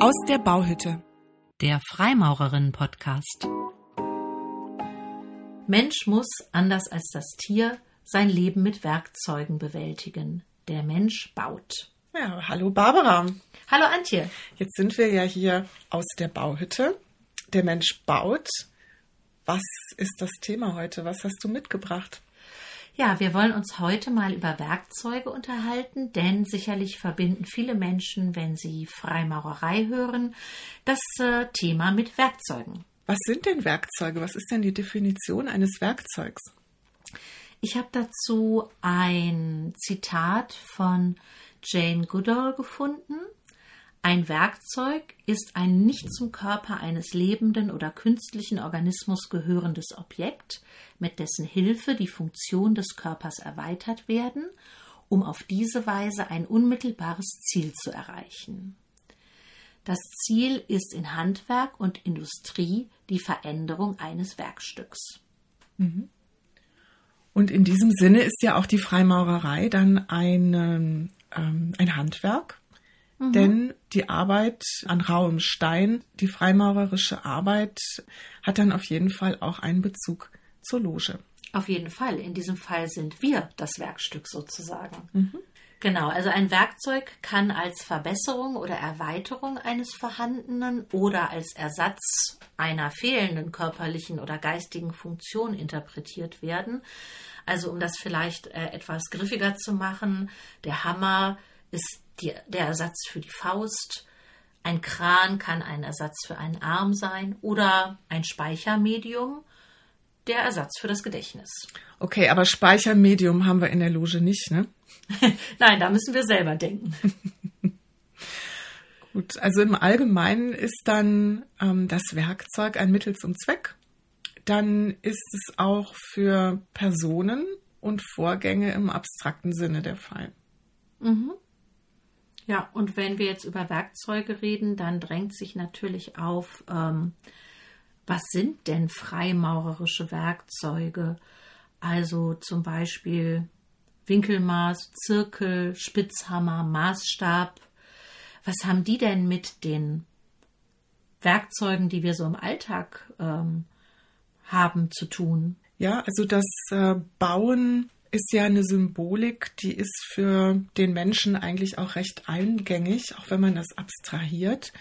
Aus der Bauhütte. Der Freimaurerinnen-Podcast. Mensch muss, anders als das Tier, sein Leben mit Werkzeugen bewältigen. Der Mensch baut. Ja, hallo Barbara. Hallo Antje. Jetzt sind wir ja hier aus der Bauhütte. Der Mensch baut. Was ist das Thema heute? Was hast du mitgebracht? Ja, wir wollen uns heute mal über Werkzeuge unterhalten, denn sicherlich verbinden viele Menschen, wenn sie Freimaurerei hören, das äh, Thema mit Werkzeugen. Was sind denn Werkzeuge? Was ist denn die Definition eines Werkzeugs? Ich habe dazu ein Zitat von Jane Goodall gefunden. Ein Werkzeug ist ein nicht zum Körper eines lebenden oder künstlichen Organismus gehörendes Objekt, mit dessen Hilfe die Funktion des Körpers erweitert werden, um auf diese Weise ein unmittelbares Ziel zu erreichen. Das Ziel ist in Handwerk und Industrie die Veränderung eines Werkstücks. Mhm. Und in diesem Sinne ist ja auch die Freimaurerei dann ein, ähm, ein Handwerk, Mhm. Denn die Arbeit an rauem Stein, die freimaurerische Arbeit, hat dann auf jeden Fall auch einen Bezug zur Loge. Auf jeden Fall. In diesem Fall sind wir das Werkstück sozusagen. Mhm. Genau, also ein Werkzeug kann als Verbesserung oder Erweiterung eines vorhandenen oder als Ersatz einer fehlenden körperlichen oder geistigen Funktion interpretiert werden. Also um das vielleicht äh, etwas griffiger zu machen, der Hammer ist die, der Ersatz für die Faust. Ein Kran kann ein Ersatz für einen Arm sein oder ein Speichermedium der Ersatz für das Gedächtnis. Okay, aber Speichermedium haben wir in der Loge nicht, ne? Nein, da müssen wir selber denken. Gut, also im Allgemeinen ist dann ähm, das Werkzeug ein Mittel zum Zweck. Dann ist es auch für Personen und Vorgänge im abstrakten Sinne der Fall. Mhm. Ja, und wenn wir jetzt über Werkzeuge reden, dann drängt sich natürlich auf, ähm, was sind denn freimaurerische Werkzeuge? Also zum Beispiel Winkelmaß, Zirkel, Spitzhammer, Maßstab. Was haben die denn mit den Werkzeugen, die wir so im Alltag ähm, haben, zu tun? Ja, also das äh, Bauen ist ja eine Symbolik, die ist für den Menschen eigentlich auch recht eingängig, auch wenn man das abstrahiert.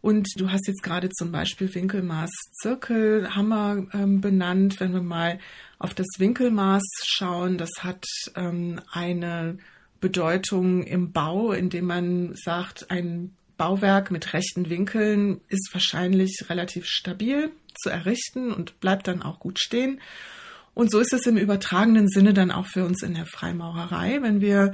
Und du hast jetzt gerade zum Beispiel Winkelmaß Zirkel, Hammer ähm, benannt. Wenn wir mal auf das Winkelmaß schauen, das hat ähm, eine Bedeutung im Bau, indem man sagt, ein Bauwerk mit rechten Winkeln ist wahrscheinlich relativ stabil zu errichten und bleibt dann auch gut stehen. Und so ist es im übertragenen Sinne dann auch für uns in der Freimaurerei. Wenn wir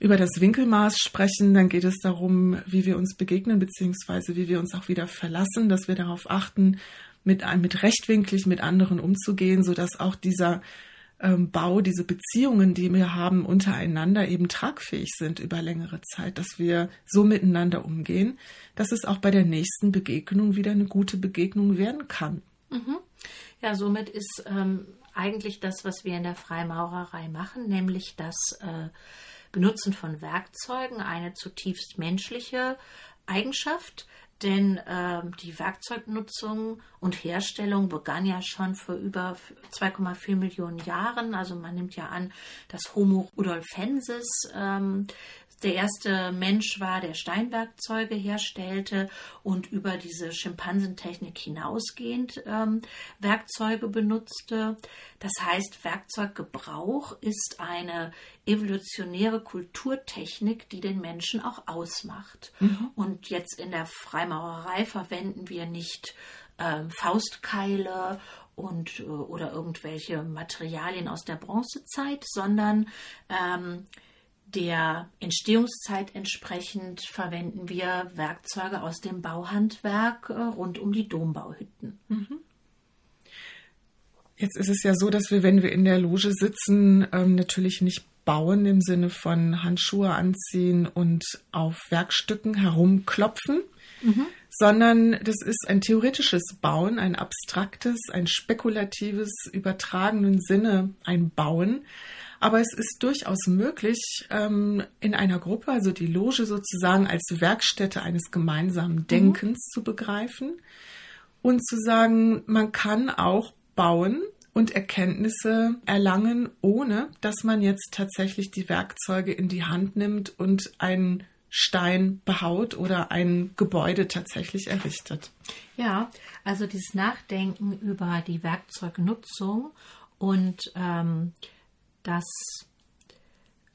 über das Winkelmaß sprechen, dann geht es darum, wie wir uns begegnen, beziehungsweise wie wir uns auch wieder verlassen, dass wir darauf achten, mit, mit rechtwinklig mit anderen umzugehen, sodass auch dieser ähm, Bau, diese Beziehungen, die wir haben untereinander eben tragfähig sind über längere Zeit, dass wir so miteinander umgehen, dass es auch bei der nächsten Begegnung wieder eine gute Begegnung werden kann. Mhm. Ja, somit ist ähm, eigentlich das, was wir in der Freimaurerei machen, nämlich das äh, Benutzen von Werkzeugen, eine zutiefst menschliche Eigenschaft, denn äh, die Werkzeugnutzung und Herstellung begann ja schon vor über 2,4 Millionen Jahren. Also man nimmt ja an, dass Homo rudolfensis ähm, der erste Mensch war, der Steinwerkzeuge herstellte und über diese Schimpansentechnik hinausgehend ähm, Werkzeuge benutzte. Das heißt, Werkzeuggebrauch ist eine evolutionäre Kulturtechnik, die den Menschen auch ausmacht. Mhm. Und jetzt in der Freimaurerei verwenden wir nicht ähm, Faustkeile und äh, oder irgendwelche Materialien aus der Bronzezeit, sondern ähm, der Entstehungszeit entsprechend verwenden wir Werkzeuge aus dem Bauhandwerk äh, rund um die Dombauhütten. Mhm. Jetzt ist es ja so, dass wir, wenn wir in der Loge sitzen, ähm, natürlich nicht bauen im Sinne von Handschuhe anziehen und auf Werkstücken herumklopfen, mhm. sondern das ist ein theoretisches Bauen, ein abstraktes, ein spekulatives, übertragenen Sinne ein Bauen Aber es ist durchaus möglich, ähm, in einer Gruppe, also die Loge sozusagen als Werkstätte eines gemeinsamen mhm. Denkens mhm. zu begreifen und zu sagen, man kann auch bauen und Erkenntnisse erlangen, ohne dass man jetzt tatsächlich die Werkzeuge in die Hand nimmt und einen Stein behaut oder ein Gebäude tatsächlich errichtet. Ja, also dieses Nachdenken über die Werkzeugnutzung und ähm, das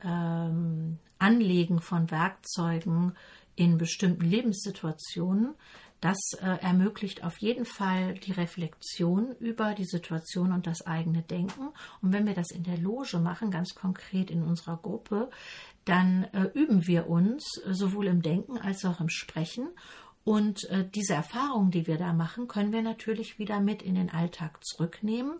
ähm, Anlegen von Werkzeugen in bestimmten Lebenssituationen, das äh, ermöglicht auf jeden Fall die Reflexion über die Situation und das eigene Denken. Und wenn wir das in der Loge machen, ganz konkret in unserer Gruppe, dann äh, üben wir uns äh, sowohl im Denken als auch im Sprechen. Und äh, diese Erfahrungen, die wir da machen, können wir natürlich wieder mit in den Alltag zurücknehmen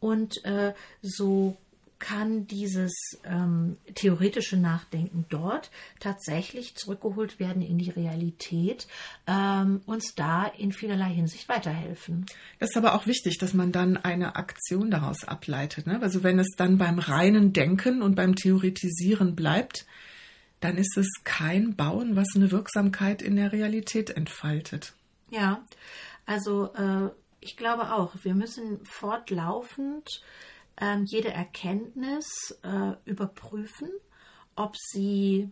und äh, so kann dieses ähm, theoretische Nachdenken dort tatsächlich zurückgeholt werden in die Realität, ähm, uns da in vielerlei Hinsicht weiterhelfen. Das ist aber auch wichtig, dass man dann eine Aktion daraus ableitet. Ne? Also wenn es dann beim reinen Denken und beim Theoretisieren bleibt, dann ist es kein Bauen, was eine Wirksamkeit in der Realität entfaltet. Ja, also äh, ich glaube auch, wir müssen fortlaufend ähm, jede Erkenntnis äh, überprüfen, ob sie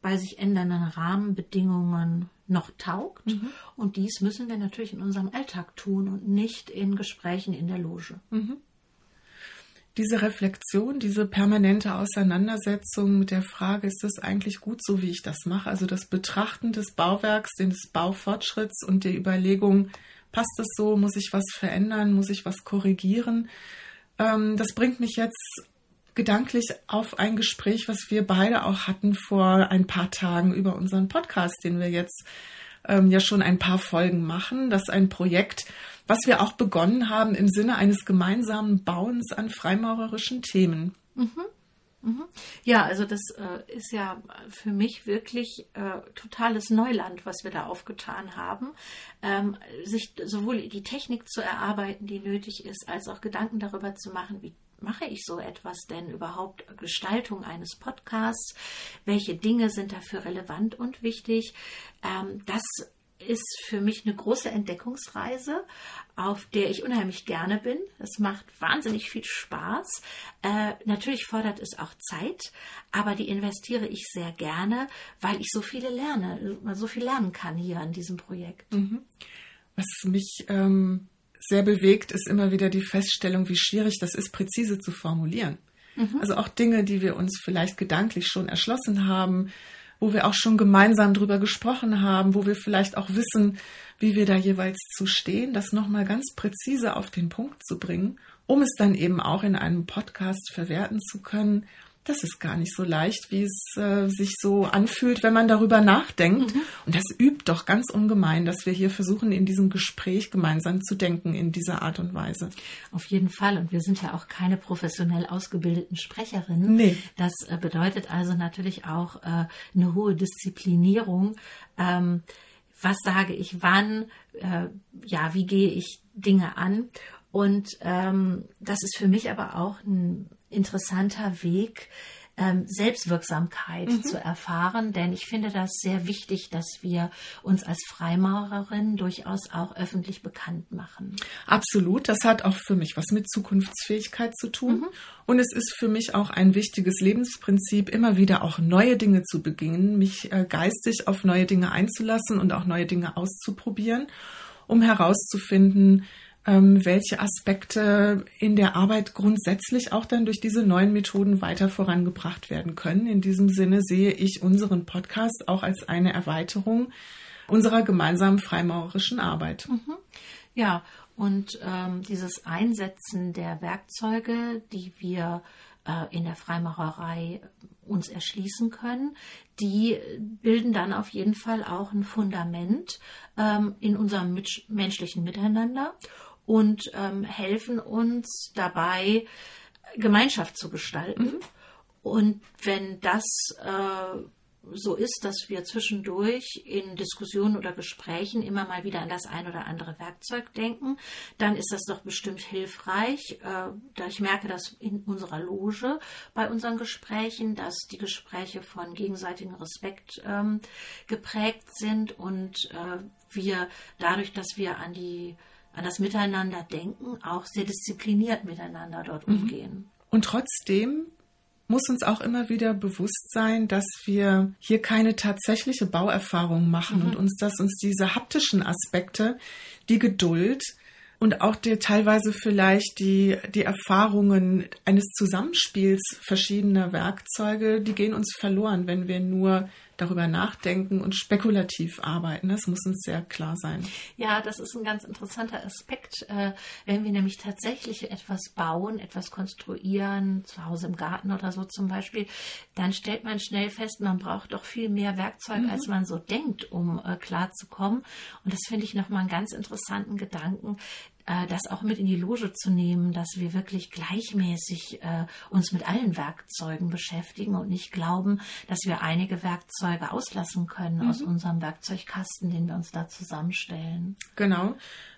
bei sich ändernden Rahmenbedingungen noch taugt. Mhm. Und dies müssen wir natürlich in unserem Alltag tun und nicht in Gesprächen in der Loge. Mhm. Diese Reflexion, diese permanente Auseinandersetzung mit der Frage, ist das eigentlich gut so, wie ich das mache? Also das Betrachten des Bauwerks, des Baufortschritts und die Überlegung, passt das so, muss ich was verändern, muss ich was korrigieren? Ähm, das bringt mich jetzt gedanklich auf ein Gespräch, was wir beide auch hatten vor ein paar Tagen über unseren Podcast, den wir jetzt ähm, ja schon ein paar Folgen machen. Das ist ein Projekt, was wir auch begonnen haben im Sinne eines gemeinsamen Bauens an freimaurerischen Themen. Mhm. Mhm. Ja, also das äh, ist ja für mich wirklich äh, totales Neuland, was wir da aufgetan haben. Ähm, sich sowohl die Technik zu erarbeiten, die nötig ist, als auch Gedanken darüber zu machen, wie mache ich so etwas denn überhaupt? Gestaltung eines Podcasts? Welche Dinge sind dafür relevant und wichtig? Ähm, das ist für mich eine große Entdeckungsreise, auf der ich unheimlich gerne bin. Es macht wahnsinnig viel Spaß. Äh, natürlich fordert es auch Zeit, aber die investiere ich sehr gerne, weil ich so viele lerne, so viel lernen kann hier an diesem Projekt. Mhm. Was mich ähm, sehr bewegt, ist immer wieder die Feststellung, wie schwierig das ist, präzise zu formulieren. Mhm. Also auch Dinge, die wir uns vielleicht gedanklich schon erschlossen haben, wo wir auch schon gemeinsam drüber gesprochen haben, wo wir vielleicht auch wissen, wie wir da jeweils zu stehen, das nochmal ganz präzise auf den Punkt zu bringen, um es dann eben auch in einem Podcast verwerten zu können das ist gar nicht so leicht, wie es äh, sich so anfühlt, wenn man darüber nachdenkt. Mhm. Und das übt doch ganz ungemein, dass wir hier versuchen, in diesem Gespräch gemeinsam zu denken in dieser Art und Weise. Auf jeden Fall. Und wir sind ja auch keine professionell ausgebildeten Sprecherinnen. Nee. Das äh, bedeutet also natürlich auch äh, eine hohe Disziplinierung. Ähm, was sage ich wann? Äh, ja, wie gehe ich Dinge an? Und ähm, das ist für mich aber auch ein interessanter Weg, ähm, Selbstwirksamkeit mhm. zu erfahren, denn ich finde das sehr wichtig, dass wir uns als Freimaurerin durchaus auch öffentlich bekannt machen. Absolut, das hat auch für mich was mit Zukunftsfähigkeit zu tun. Mhm. Und es ist für mich auch ein wichtiges Lebensprinzip, immer wieder auch neue Dinge zu beginnen, mich äh, geistig auf neue Dinge einzulassen und auch neue Dinge auszuprobieren, um herauszufinden, ähm, welche Aspekte in der Arbeit grundsätzlich auch dann durch diese neuen Methoden weiter vorangebracht werden können. In diesem Sinne sehe ich unseren Podcast auch als eine Erweiterung unserer gemeinsamen freimaurerischen Arbeit. Mhm. Ja, und ähm, dieses Einsetzen der Werkzeuge, die wir äh, in der Freimaurerei uns erschließen können, die bilden dann auf jeden Fall auch ein Fundament ähm, in unserem menschlichen Miteinander und ähm, helfen uns dabei, Gemeinschaft zu gestalten. Mhm. Und wenn das äh, so ist, dass wir zwischendurch in Diskussionen oder Gesprächen immer mal wieder an das ein oder andere Werkzeug denken, dann ist das doch bestimmt hilfreich. Äh, da ich merke das in unserer Loge bei unseren Gesprächen, dass die Gespräche von gegenseitigem Respekt ähm, geprägt sind und äh, wir dadurch, dass wir an die an das Miteinander denken, auch sehr diszipliniert miteinander dort mhm. umgehen. Und trotzdem muss uns auch immer wieder bewusst sein, dass wir hier keine tatsächliche Bauerfahrung machen mhm. und uns, dass uns diese haptischen Aspekte, die Geduld und auch die, teilweise vielleicht die, die Erfahrungen eines Zusammenspiels verschiedener Werkzeuge, die gehen uns verloren, wenn wir nur darüber nachdenken und spekulativ arbeiten. Das muss uns sehr klar sein. Ja, das ist ein ganz interessanter Aspekt. Äh, wenn wir nämlich tatsächlich etwas bauen, etwas konstruieren, zu Hause im Garten oder so zum Beispiel, dann stellt man schnell fest, man braucht doch viel mehr Werkzeug, mhm. als man so denkt, um äh, klarzukommen. Und das finde ich nochmal einen ganz interessanten Gedanken, äh, das auch mit in die Loge zu nehmen, dass wir wirklich gleichmäßig äh, uns mit allen Werkzeugen beschäftigen und nicht glauben, dass wir einige Werkzeuge auslassen können mhm. aus unserem Werkzeugkasten, den wir uns da zusammenstellen. Genau.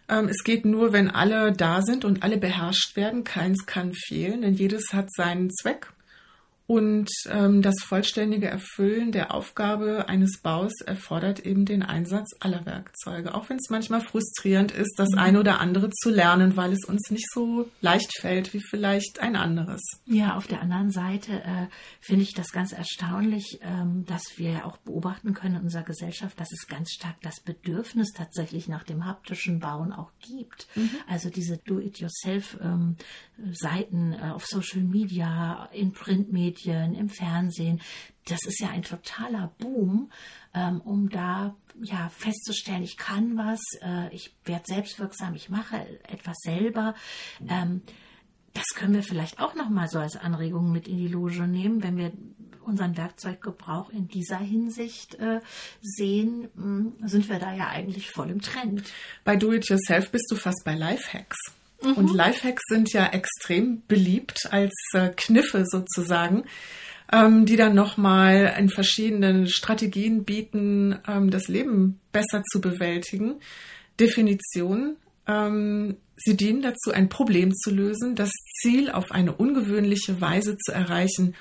Ähm, es geht nur, wenn alle da sind und alle beherrscht werden. Keins kann fehlen, denn jedes hat seinen Zweck. Und ähm, das vollständige Erfüllen der Aufgabe eines Baus erfordert eben den Einsatz aller Werkzeuge, auch wenn es manchmal frustrierend ist, das mhm. eine oder andere zu lernen, weil es uns nicht so leicht fällt wie vielleicht ein anderes. Ja, auf der anderen Seite äh, finde ich das ganz erstaunlich, ähm, dass wir auch beobachten können in unserer Gesellschaft, dass es ganz stark das Bedürfnis tatsächlich nach dem haptischen Bauen auch gibt. Mhm. Also diese Do-it-yourself-Seiten ähm, äh, auf Social Media, in Printmedien, Medien, im Fernsehen. Das ist ja ein totaler Boom, ähm, um da ja festzustellen, ich kann was, äh, ich werde selbstwirksam, ich mache etwas selber. Ähm, das können wir vielleicht auch noch mal so als Anregung mit in die Loge nehmen, wenn wir unseren Werkzeuggebrauch in dieser Hinsicht äh, sehen, mh, hm, sind wir da ja eigentlich voll im Trend. Bei Do It Yourself bist du fast bei Lifehacks. Mhm. Und Lifehacks sind ja extrem beliebt als äh, Kniffe sozusagen, ähm, die dann nochmal in verschiedenen Strategien bieten, ähm, das Leben besser zu bewältigen. Definition. Ähm, sie dienen dazu, ein Problem zu lösen, das Ziel auf eine ungewöhnliche Weise zu erreichen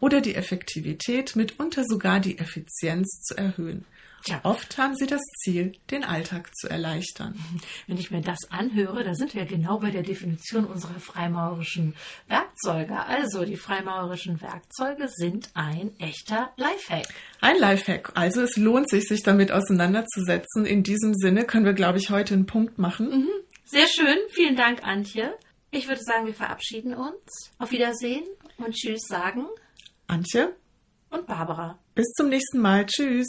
oder die Effektivität, mitunter sogar die Effizienz zu erhöhen. Ja. Oft haben sie das Ziel, den Alltag zu erleichtern. Wenn ich mir das anhöre, da sind wir genau bei der Definition unserer freimaurischen Werkzeuge. Also die freimaurischen Werkzeuge sind ein echter Lifehack. Ein Lifehack. Also es lohnt sich, sich damit auseinanderzusetzen. In diesem Sinne können wir, glaube ich, heute einen Punkt machen. Mhm. Sehr schön. Vielen Dank, Antje. Ich würde sagen, wir verabschieden uns. Auf Wiedersehen und Tschüss sagen. Antje und Barbara. Bis zum nächsten Mal. Tschüss.